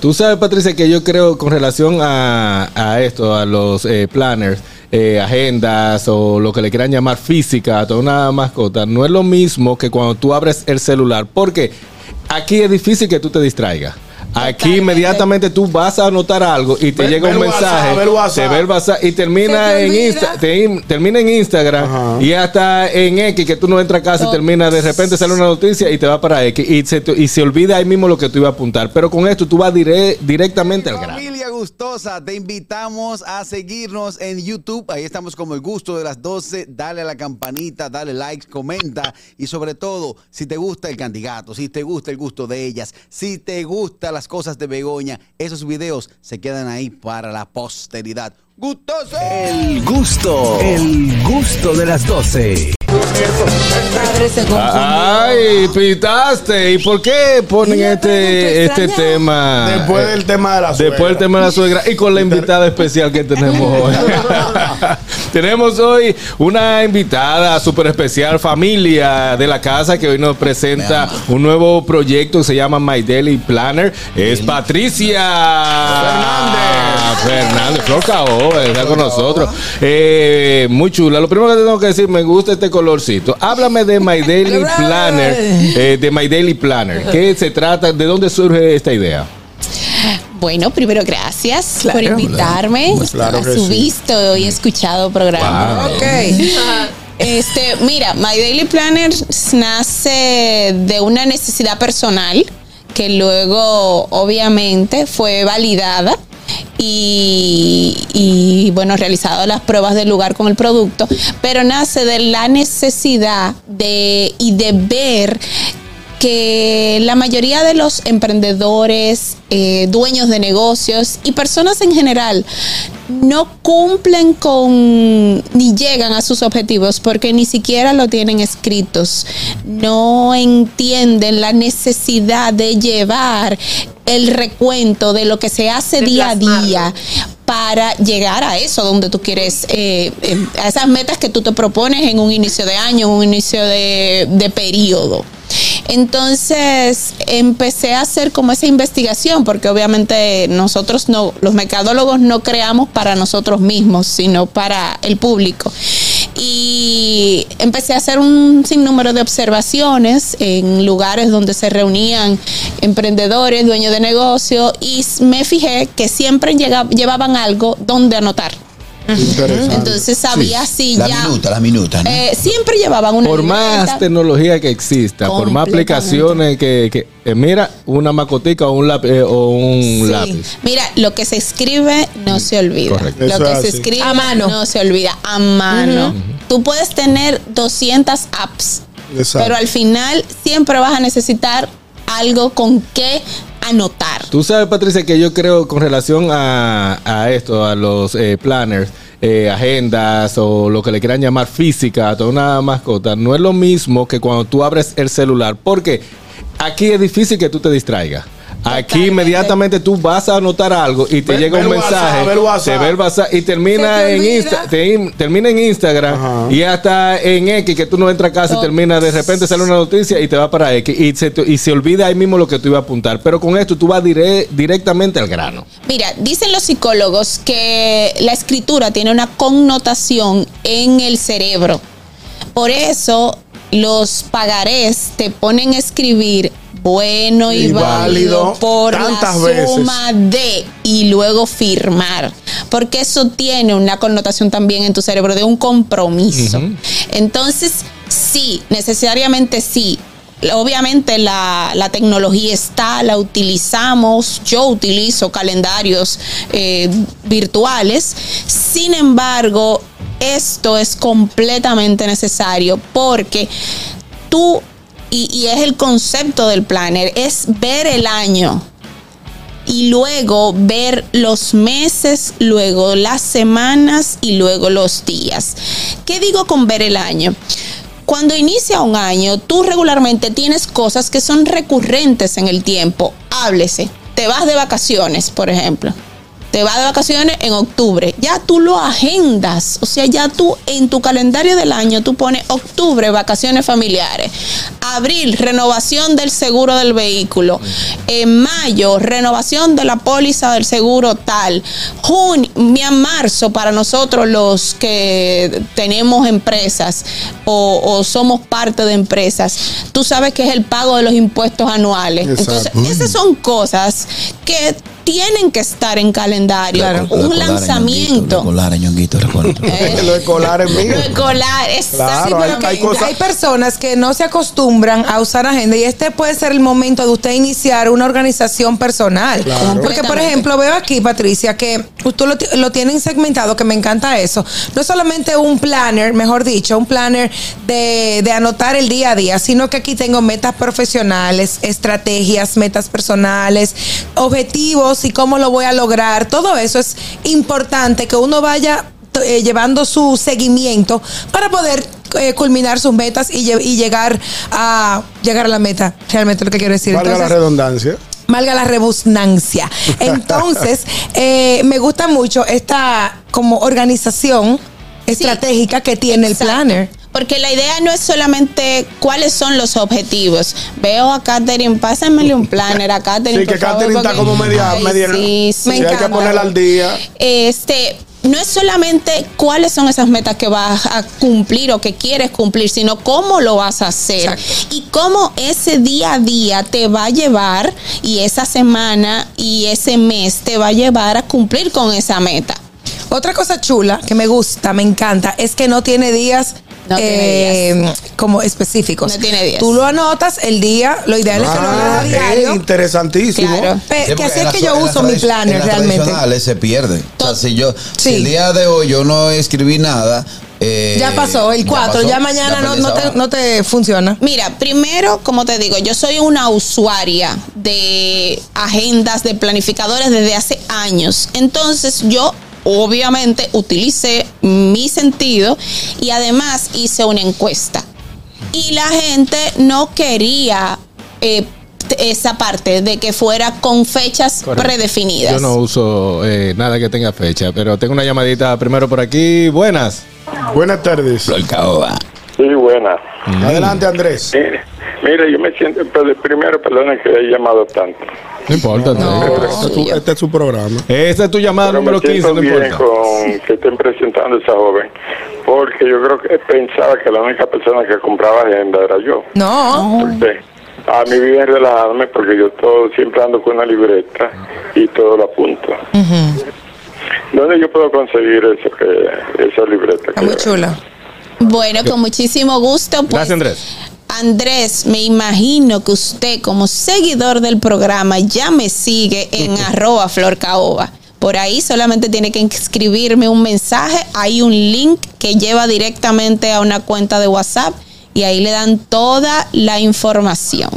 Tú sabes, Patricia, que yo creo con relación a, esto, a los eh, planners, eh, agendas o lo que le quieran llamar física toda una mascota, no es lo mismo que cuando tú abres el celular, porque aquí es difícil que tú te distraigas. Aquí inmediatamente tú vas a anotar algo y te Ve- llega ve un el WhatsApp, mensaje, ve el WhatsApp. te ve el WhatsApp y termina te en. Insta, te- termina en Instagram Ajá. y hasta en X que tú no entras a casa y termina de repente sale una noticia y te va para X y se, te- y se olvida ahí mismo lo que tú ibas a apuntar. Pero con esto tú vas dire- directamente al grano. Familia gustosa, te invitamos a seguirnos en YouTube. Ahí estamos como el gusto de las 12. Dale a la campanita, dale likes, comenta. Y sobre todo, si te gusta el candidato, si te gusta el gusto de ellas, si te gustan las cosas de Begoña, esos videos se quedan ahí para la posteridad. ¡Gustoso! El gusto, el gusto de las 12. Ay, pitaste. ¿Y por qué ponen este, este tema? Después del tema de la suegra. Después del tema de la suegra y con la invitada especial que tenemos hoy. tenemos hoy una invitada súper especial, familia de la casa, que hoy nos presenta un nuevo proyecto que se llama My Daily Planner. Es Patricia Fernández. Fernández, Flor Cao, está con nosotros. Eh, muy chula. Lo primero que tengo que decir, me gusta este colorcito. Háblame de My Daily Planner. eh, de My Daily Planner. ¿Qué se trata? ¿De dónde surge esta idea? Bueno, primero gracias Claro. por invitarme Claro a su sí. visto y escuchado programa. Ok. Este, mira, My Daily Planner nace de una necesidad personal que luego obviamente fue validada y, bueno, realizado las pruebas del lugar con el producto, pero nace de la necesidad de y de ver que la mayoría de los emprendedores, eh, dueños de negocios y personas en general no cumplen con ni llegan a sus objetivos porque ni siquiera lo tienen escritos. No entienden la necesidad de llevar el recuento de lo que se hace día a día para llegar a eso donde tú quieres, eh, eh, a esas metas que tú te propones en un inicio de año, en un inicio de, de periodo. Entonces empecé a hacer como esa investigación, porque obviamente nosotros no, los mercadólogos no creamos para nosotros mismos, sino para el público. Y empecé a hacer un sinnúmero de observaciones en lugares donde se reunían emprendedores, dueños de negocio, y me fijé que siempre llevaban algo donde anotar. Entonces sabía si La ya. minuta, la minuta, ¿no? eh, siempre llevaban una Por más libreta. tecnología que exista, por más aplicaciones que, que- eh, mira, una macotica o un lápiz, eh, o un Sí. lápiz. Mira, lo que se escribe no se olvida. Correcto. Lo Eso que es se así. escribe A mano. no se olvida. A mano. Tú puedes tener 200 apps, Exacto. pero al final siempre vas a necesitar algo con qué anotar. Tú sabes, Patricia, que yo creo con relación a, esto, a los eh, planners, eh, agendas o lo que le quieran llamar física toda una mascota, no es lo mismo que cuando tú abres el celular, porque aquí es difícil que tú te distraigas. Aquí Totalmente. inmediatamente tú vas a anotar algo y te Ve- llega ve un WhatsApp, mensaje, WhatsApp. te ve el WhatsApp y termina te en. Insta, te- termina en Instagram Ajá. y hasta en X que tú no entras a casa y termina de repente sale una noticia y te va para X y se, te- y se olvida ahí mismo lo que tú ibas a apuntar. Pero con esto tú vas dire- directamente al grano. Mira, dicen los psicólogos que la escritura tiene una connotación en el cerebro. Por eso los pagarés te ponen a escribir bueno y, Y válido, válido por la veces. suma de y luego firmar. Porque eso tiene una connotación también en tu cerebro de un compromiso. Entonces, sí, necesariamente sí. Obviamente la, la tecnología está, la utilizamos, yo utilizo calendarios eh, virtuales, sin embargo, esto es completamente necesario porque tú, y, es el concepto del planner, es ver el año y luego ver los meses, luego las semanas y luego los días. ¿Qué digo con ver el año? Cuando inicia un año, tú regularmente tienes cosas que son recurrentes en el tiempo. Háblese. Te vas de vacaciones, por ejemplo. Te vas de vacaciones en octubre. Ya tú lo agendas. O sea, ya tú en tu calendario del año tú pones octubre, vacaciones familiares. Abril, renovación del seguro del vehículo. En mayo, renovación de la póliza del seguro tal. Junio, marzo, para nosotros los que tenemos empresas o, o somos parte de empresas, tú sabes que es el pago de los impuestos anuales. Exacto. Entonces, esas son cosas que tienen que estar en calendario. Lo Un escolar, lanzamiento. Ñonguito, Lo escolar. Eh, Lo escolar es mío. lo escolar, exacto. Claro, Sí, hay- hay hay, personas que no se acostumbran a usar agenda y este puede ser el momento de usted iniciar una organización personal. Claro. Porque, por ejemplo, veo aquí, Patricia, que usted lo, lo tienen segmentado, que me encanta eso. No es solamente un planner, mejor dicho, un planner de, de anotar el día a día, sino que aquí tengo metas profesionales, estrategias, metas personales, objetivos y cómo lo voy a lograr. Todo eso es importante que uno vaya eh, llevando su seguimiento para poder eh, culminar sus metas y, lle- y llegar a llegar a la meta. Realmente lo que quiero decir. Valga la Entonces, redundancia. Valga la rebusnancia. Entonces, eh, me gusta mucho esta como organización estratégica que tiene el planner. Porque la idea no es solamente cuáles son los objetivos. Veo a Katherine, pásenmele un planner a Katherine. Sí, que favor, Katherine está como media- Ay, media- Sí, sí. Me Sí, hay que encanta. ponerla al día. Este, no es solamente cuáles son esas metas que vas a cumplir o que quieres cumplir, sino cómo lo vas a hacer Exacto. y cómo ese día a día te va a llevar y esa semana y ese mes te va a llevar a cumplir con esa meta. Otra cosa chula que me gusta, me encanta, es que no tiene días. No tiene eh, como específicos. No tiene días. Tú lo anotas el día, lo ideal es que lo hagas Ah, a es diario. interesantísimo. Claro. Pe- Sí, que así es que yo uso mi planner realmente. se pierde. O sea, si yo, si Sí. el día de hoy yo no escribí nada. eh, Ya pasó, el 4, ya, pasó, mañana no, perdí no esa te, hora. no te funciona. Mira, primero, como te digo, yo soy una usuaria de agendas, de planificadores desde hace años. Entonces, yo obviamente utilicé mi sentido y además hice una encuesta. Y la gente no quería eh, esa parte de que fuera con fechas Correcto. predefinidas. Yo no uso eh, nada que tenga fecha, pero tengo una llamadita primero por aquí. Buenas. Buenas tardes. Flor. Sí, buena. Adelante, Andrés. Mire, mire, yo me siento, primero, perdona que he llamado tanto. No importa. No. Andrés. Este es su- este es su programa. Esta es tu llamada Pero número me 15, siento no bien importa. con que estén presentando a esa joven, porque yo creo que pensaba que la única persona que compraba agenda era yo. No. Porque a mí viven relajarme porque yo todo siempre ando con una libreta y todo lo apunto. ¿Dónde yo puedo conseguir eso que esa libreta? Está muy chula. Bueno, con muchísimo gusto. Pues, Gracias, Andrés. Andrés, me imagino que usted como seguidor del programa ya me sigue en arroba florcaoba. Por ahí solamente tiene que escribirme un mensaje. Hay un link que lleva directamente a una cuenta de WhatsApp y ahí le dan toda la información.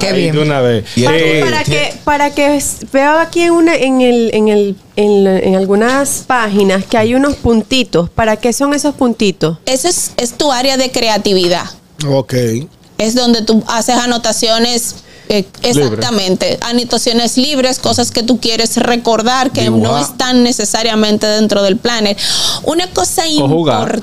Qué bien. De una vez. Y Para, para que, para que veo aquí en, una, en, el, en, el, en, en algunas páginas que hay unos puntitos. ¿Para qué son esos puntitos? Esa es, es tu área de creatividad. Ok. Es donde tú haces anotaciones. eh, exactamente, anotaciones libres, cosas que tú quieres recordar que no están necesariamente dentro del planner. Una cosa importante.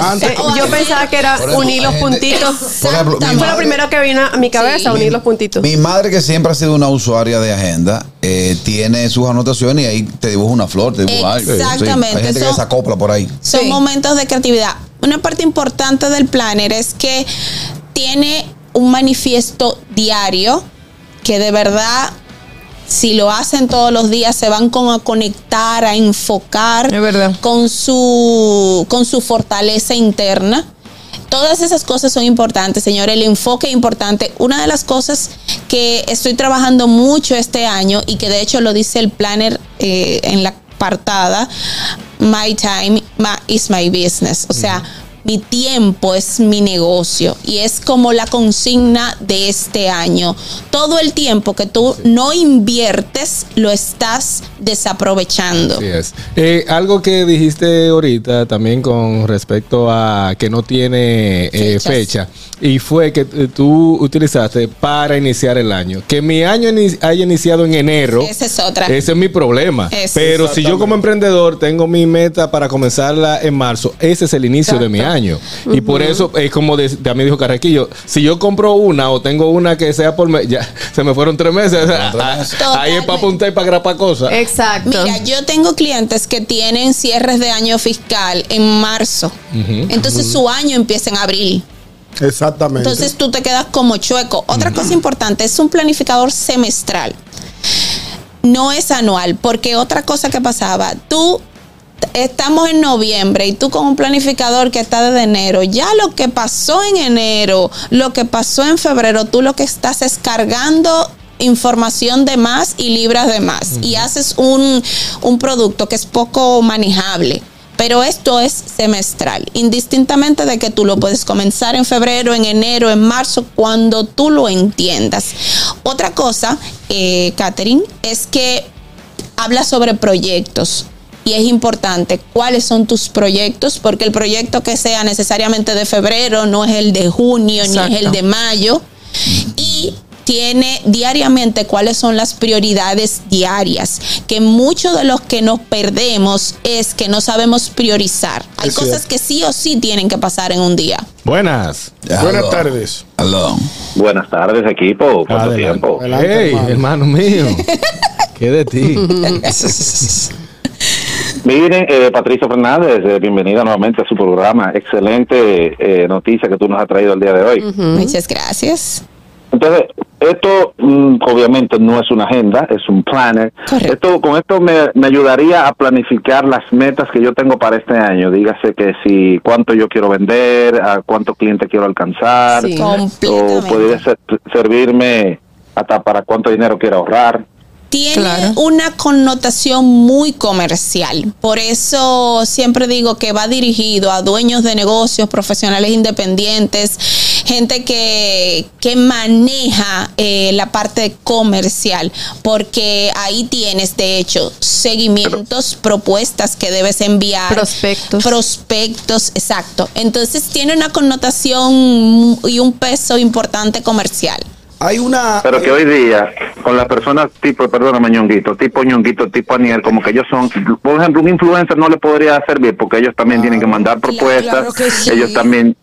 Antes- Eh, yo pensaba que era ejemplo, unir los puntitos. Por ejemplo, mi Fue lo madre- primero que vino a mi cabeza, Sí. unir los puntitos. Mi madre, que siempre ha sido una usuaria de agenda, eh, tiene sus anotaciones y ahí te dibuja una flor, te dibuja algo. Sí, Exactamente, Hay gente que son- se acopla por ahí. Son Sí. momentos de creatividad. Una parte importante del planner es que tiene un manifiesto diario que de verdad, si lo hacen todos los días, se van como a conectar, a enfocar Es verdad. con su, con su fortaleza interna. Todas esas cosas son importantes, señor. El enfoque es importante. Una de las cosas que estoy trabajando mucho este año y que de hecho lo dice el planner eh, en la apartada, My time my- is my business. O sea, Mi tiempo es mi negocio y es como la consigna de este año. Todo el tiempo que tú no inviertes lo estás desaprovechando. Así es. Eh, algo que dijiste ahorita también con respecto a que no tiene eh, fecha y fue que eh, tú utilizaste para iniciar el año. Que mi año haya iniciado en enero. Esa es otra. Ese es mi problema. Ese. Pero si yo como emprendedor tengo mi meta para comenzarla en marzo, ese es el inicio de mi año. Y por eso es como de, también dijo Carraquillo, si yo compro una o tengo una que sea por mes, ya se me fueron tres meses. Ahí es para apuntar y para grapar cosas. Exacto. Mira, yo tengo clientes que tienen cierres de año fiscal en marzo. Entonces su año empieza en abril. Exactamente. Entonces tú te quedas como chueco. Otra cosa importante es un planificador semestral. No es anual, porque otra cosa que pasaba, tú estamos en noviembre y tú con un planificador que está desde enero, ya lo que pasó en enero, lo que pasó en febrero, tú lo que estás es cargando información de más y libras de más y haces un, un producto que es poco manejable. Pero esto es semestral, indistintamente de que tú lo puedes comenzar en febrero, en enero, en marzo, cuando tú lo entiendas. Otra cosa, eh, Catherine, es que habla sobre proyectos. Y es importante cuáles son tus proyectos, porque el proyecto que sea necesariamente de febrero no es el de junio ni es el de mayo. Y tiene diariamente cuáles son las prioridades diarias, que muchos de los que nos perdemos es que no sabemos priorizar. Hay Es cosas cierto. que sí o sí tienen que pasar en un día. Buenas. Buenas tardes. Aló. Buenas tardes, equipo. ¿Cuánto Adelante. tiempo? Adelante, Hey, hermano. mío. ¿Qué de ti? Miren, eh, Patricia Fernández, eh, bienvenida nuevamente a su programa. Excelente eh, noticia que tú nos has traído el día de hoy. Muchas gracias. Entonces, esto mm, obviamente no es una agenda, es un planner. Correcto. Esto, con esto me, me ayudaría a planificar las metas que yo tengo para este año. Dígase que si cuánto yo quiero vender, a cuántos clientes quiero alcanzar, Sí. o podría ser- servirme hasta para cuánto dinero quiero ahorrar. Tiene Claro. una connotación muy comercial. Por eso siempre digo que va dirigido a dueños de negocios, profesionales independientes, gente que, que maneja eh, la parte comercial, porque ahí tienes, de hecho, seguimientos, propuestas que debes enviar. Prospectos. Prospectos, exacto. Entonces tiene una connotación y un peso importante comercial. Hay una. Pero que hoy día, con las personas tipo, perdóname, ñonguito, tipo ñonguito, tipo Aniel, como que ellos son, por ejemplo, un influencer no le podría servir porque ellos también tienen que mandar Claro, propuestas, claro que sí. ellos también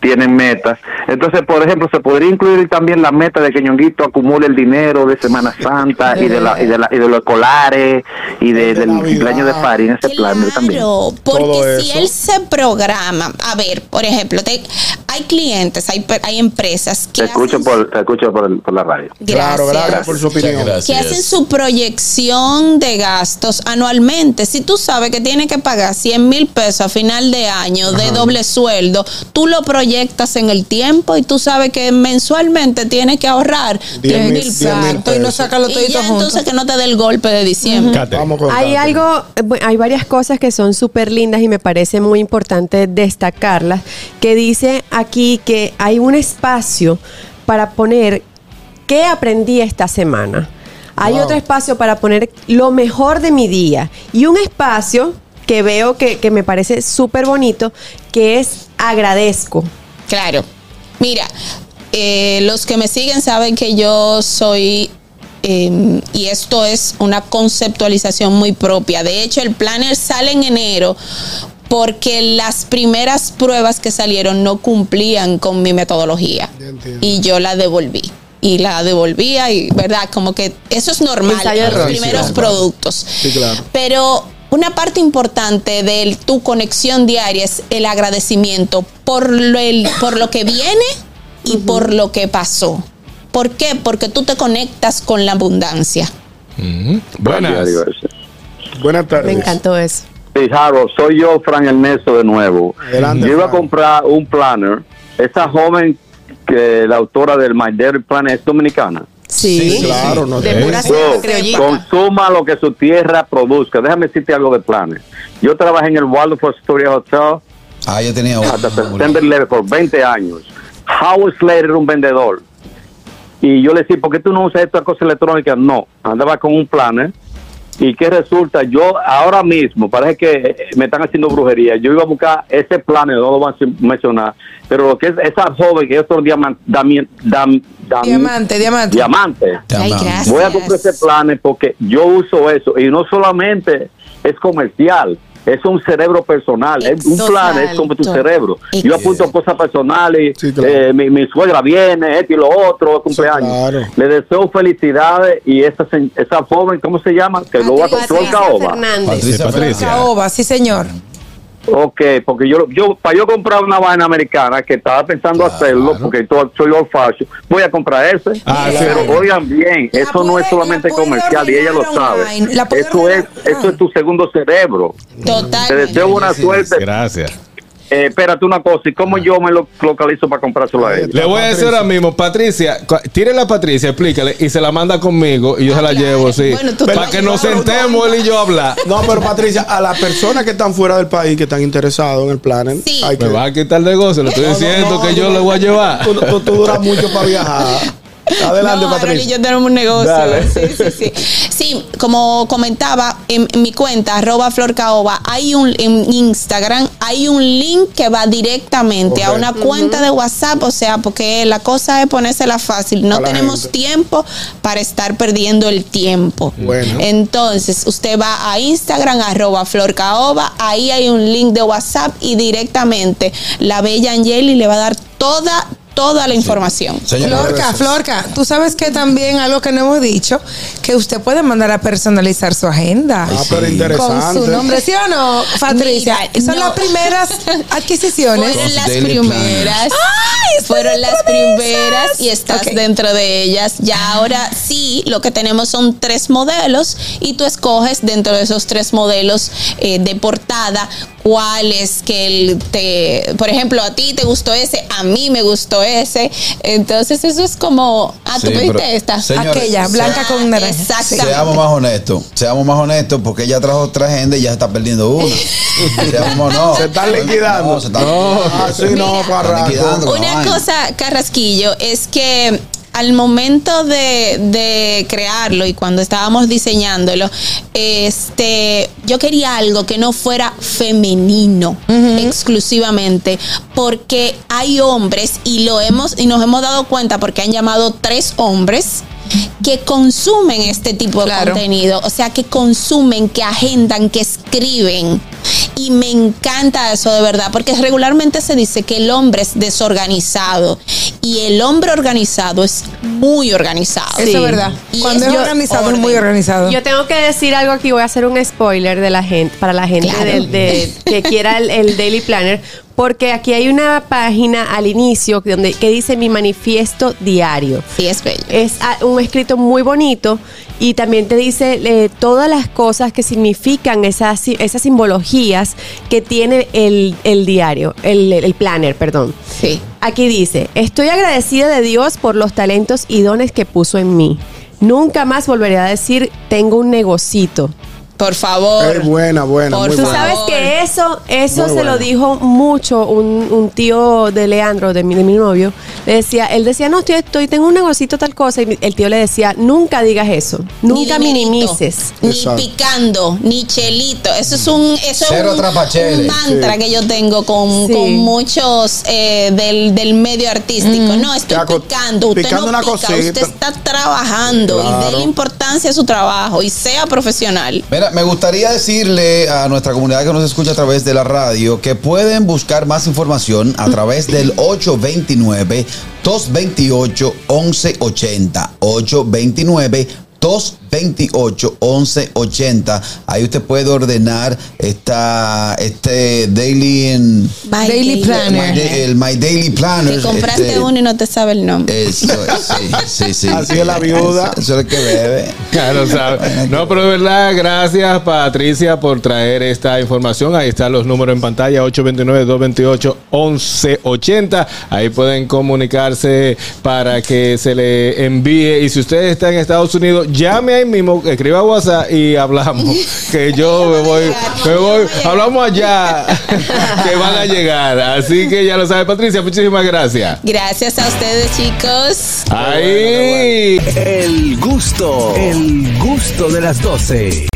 tienen metas. Entonces, por ejemplo, se podría incluir también la meta de que ñonguito acumule el dinero de Semana Santa y de, la, y de, la, y de los escolares y de, De del cumpleaños de París en ese plan también. Porque si él se programa, a ver, por ejemplo, te- hay clientes, hay, hay empresas que Te escucho hacen- por, te escucho por, el- por la radio. Claro, gracias por su opinión. que hacen su proyección de gastos anualmente. Si tú sabes que tienes que pagar 100 mil pesos a final de año de doble sueldo, tú lo proyectas en el tiempo y tú sabes que mensualmente tienes que ahorrar 10 Diez mil Exacto, y no pesos. saca los Y toditos ya juntos. entonces que no te dé el golpe de diciembre. Cate. Vamos con Hay algo, eh, hay varias cosas que son súper lindas y me parece muy importante destacarlas, que dice aquí que hay un espacio para poner qué aprendí esta semana. Hay Wow. otro espacio para poner lo mejor de mi día y un espacio que veo que, que me parece súper bonito, que es agradezco. Claro. Mira, eh, los que me siguen saben que yo soy, eh, y esto es una conceptualización muy propia. De hecho, el planner sale en enero porque las primeras pruebas que salieron no cumplían con mi metodología. Y yo la devolví. Y la devolvía y, ¿verdad? Como que eso es normal en los primeros Sí, claro. productos. Sí, claro. Pero una parte importante de tu conexión diaria es el agradecimiento por lo, el- por lo que viene y por lo que pasó. ¿Por qué? Porque tú te conectas con la abundancia. Buenas. Buenas tardes. Me encantó eso. Sí, Harold, soy yo, Fran Ernesto, de nuevo. Adelante, yo iba a comprar un planner. Esa joven que la autora del My Dairy Planner es dominicana. Sí, Sí, claro, no de pura consuma lo que su tierra produzca. Déjame decirte algo de planes. Yo trabajé en el Waldorf Astoria Hotel Ah, yo tenía hasta September 11 por 20 años. Howard Slater era un vendedor. Y yo le decía, ¿por qué tú no usas esta cosa electrónica? No, andaba con un planner. Y que resulta, yo ahora mismo, parece que me están haciendo brujería. Yo iba a buscar ese planner, no lo voy a mencionar, pero lo que es esa joven que es otro diamante, Diamante, diamante. diamante. Ay. Voy a comprar ese planner porque yo uso eso y no solamente es comercial, es un cerebro personal. Es un plan es como tu cerebro. Yo apunto cosas personales. Sí, claro. eh, mi, mi suegra viene, esto y lo otro, cumpleaños. claro. Le deseo felicidades y esa, esa joven, ¿cómo se llama? Que lo va a Patricia Caoba. Fernández. Patricia Patricia. Caoba, sí, señor. Ok, porque yo, yo para yo comprar una vaina americana que estaba pensando hacerlo, porque soy old fashion, voy a comprar ese. Ah, sí. pero oigan bien, La eso no es solamente comercial y ella lo sabe. Eso es, eso es tu segundo cerebro. Te Total. deseo buena suerte. Gracias. Eh, espérate una cosa, ¿y cómo yo me lo localizo para comprárselo a ella? Le voy a decir ahora mismo, Patricia, tírele a Patricia, explícale, y se la manda conmigo y yo se la Habla, llevo, sí. bueno, tú para que nos sentemos él y yo a hablar. No, pero Patricia, a las personas que están fuera del país, que están interesados en el plan, Sí. hay que. Me va a quitar el negocio, le estoy No, no, diciendo no, que yo no. le voy a llevar. Tú, tú- tú duras mucho para viajar. Adelante, no, Aaron y Patricia. yo tenemos un negocio. Sí, sí, sí. Sí, como comentaba, en, en mi cuenta, arroba florcaoba, hay un, en Instagram, hay un link que va directamente a una cuenta de WhatsApp, o sea, porque la cosa es ponérsela fácil. No tenemos gente. tiempo para estar perdiendo el tiempo. Bueno. Entonces, usted va a Instagram, arroba florcaoba, ahí hay un link de WhatsApp y directamente la bella Angeli le va a dar toda, toda la información. Señor, Florca, Florca, tú sabes que también algo que no hemos dicho, que usted puede mandar a personalizar su agenda. Ah, pero Con interesante. su nombre, ¿sí o no, Patricia? Mira, Son no. las primeras adquisiciones. Fueron las primeras. fueron las primeras y estás dentro de ellas. Ya ahora sí, lo que tenemos son tres modelos y tú escoges dentro de esos tres modelos eh, de portada cuál es que el te, por ejemplo, a ti te gustó ese, a mí me gustó ese. Entonces eso es como, ah, tú Sí, pediste esta. señores, Aquella, blanca con naranja. Exactamente. Seamos más honestos, seamos más honestos porque ella trajo otra agenda y ya se está perdiendo una. Seamos, no. Se están liquidando. No, se están Ah, no, están liquidando Una cosa, Carrasquillo, es que al momento de, de crearlo y cuando estábamos diseñándolo, este, yo quería algo que no fuera femenino exclusivamente, porque hay hombres y lo hemos y nos hemos dado cuenta porque han llamado tres hombres que consumen este tipo de contenido, o sea, que consumen, que agendan, que escriben. Y me encanta eso de verdad, porque regularmente se dice que el hombre es desorganizado y el hombre organizado es muy organizado. Eso es verdad. Y Cuando es yo- organizado, es muy organizado. Yo tengo que decir algo aquí, voy a hacer un spoiler de la gente, para la gente Claro. de- de- que quiera el, el Daily Planner, porque aquí hay una página al inicio donde, que dice mi manifiesto diario. Sí, es bello. Es ah, un escrito muy bonito y también te dice eh, todas las cosas que significan esas, esas simbologías que tiene el, el diario, el, el planner, perdón. Sí. Aquí dice, estoy agradecida de Dios por los talentos y dones que puso en mí. Nunca más volveré a decir, tengo un negocito. Por favor. Es buena, buena, Por muy Tú buena. sabes que eso, eso Muy se lo dijo mucho un, un tío de Leandro, de mi, de mi novio. Le decía, él decía, no, estoy, estoy, tengo un negocito tal cosa. Y el tío le decía, nunca digas eso. Nunca Ni minimices. Ni Exacto. picando, ni chelito. Eso es un, eso Cero es un, mantra que yo tengo con, Sí. con muchos eh, del, del medio artístico. No, estoy picando. Usted picando no una pica, cosita. usted está trabajando y Claro. déle importancia a su trabajo y sea profesional. Mira, me gustaría decirle a nuestra comunidad que nos escucha a través de la radio que pueden buscar más información a través del 829 228 1180 829 228 1180 ahí usted puede ordenar esta este daily en My Daily Planner. My el my daily planner Que compraste este, uno y no te sabe el nombre. eso es, sí, sí, sí. Así es la viuda. Eso, eso es lo que bebe. Claro, sabe. No, pero de verdad, gracias Patricia por traer esta información. Ahí están los números en pantalla, 829-228-1180. Ahí pueden comunicarse para que se le envíe. Y si usted está en Estados Unidos, llame a ahí mismo, escriba WhatsApp y hablamos. que yo me voy, me voy, hablamos allá, que van a llegar. Así que ya lo sabe, Patricia, muchísimas gracias. Gracias a ustedes, chicos. Ahí. El gusto, el gusto de las 12.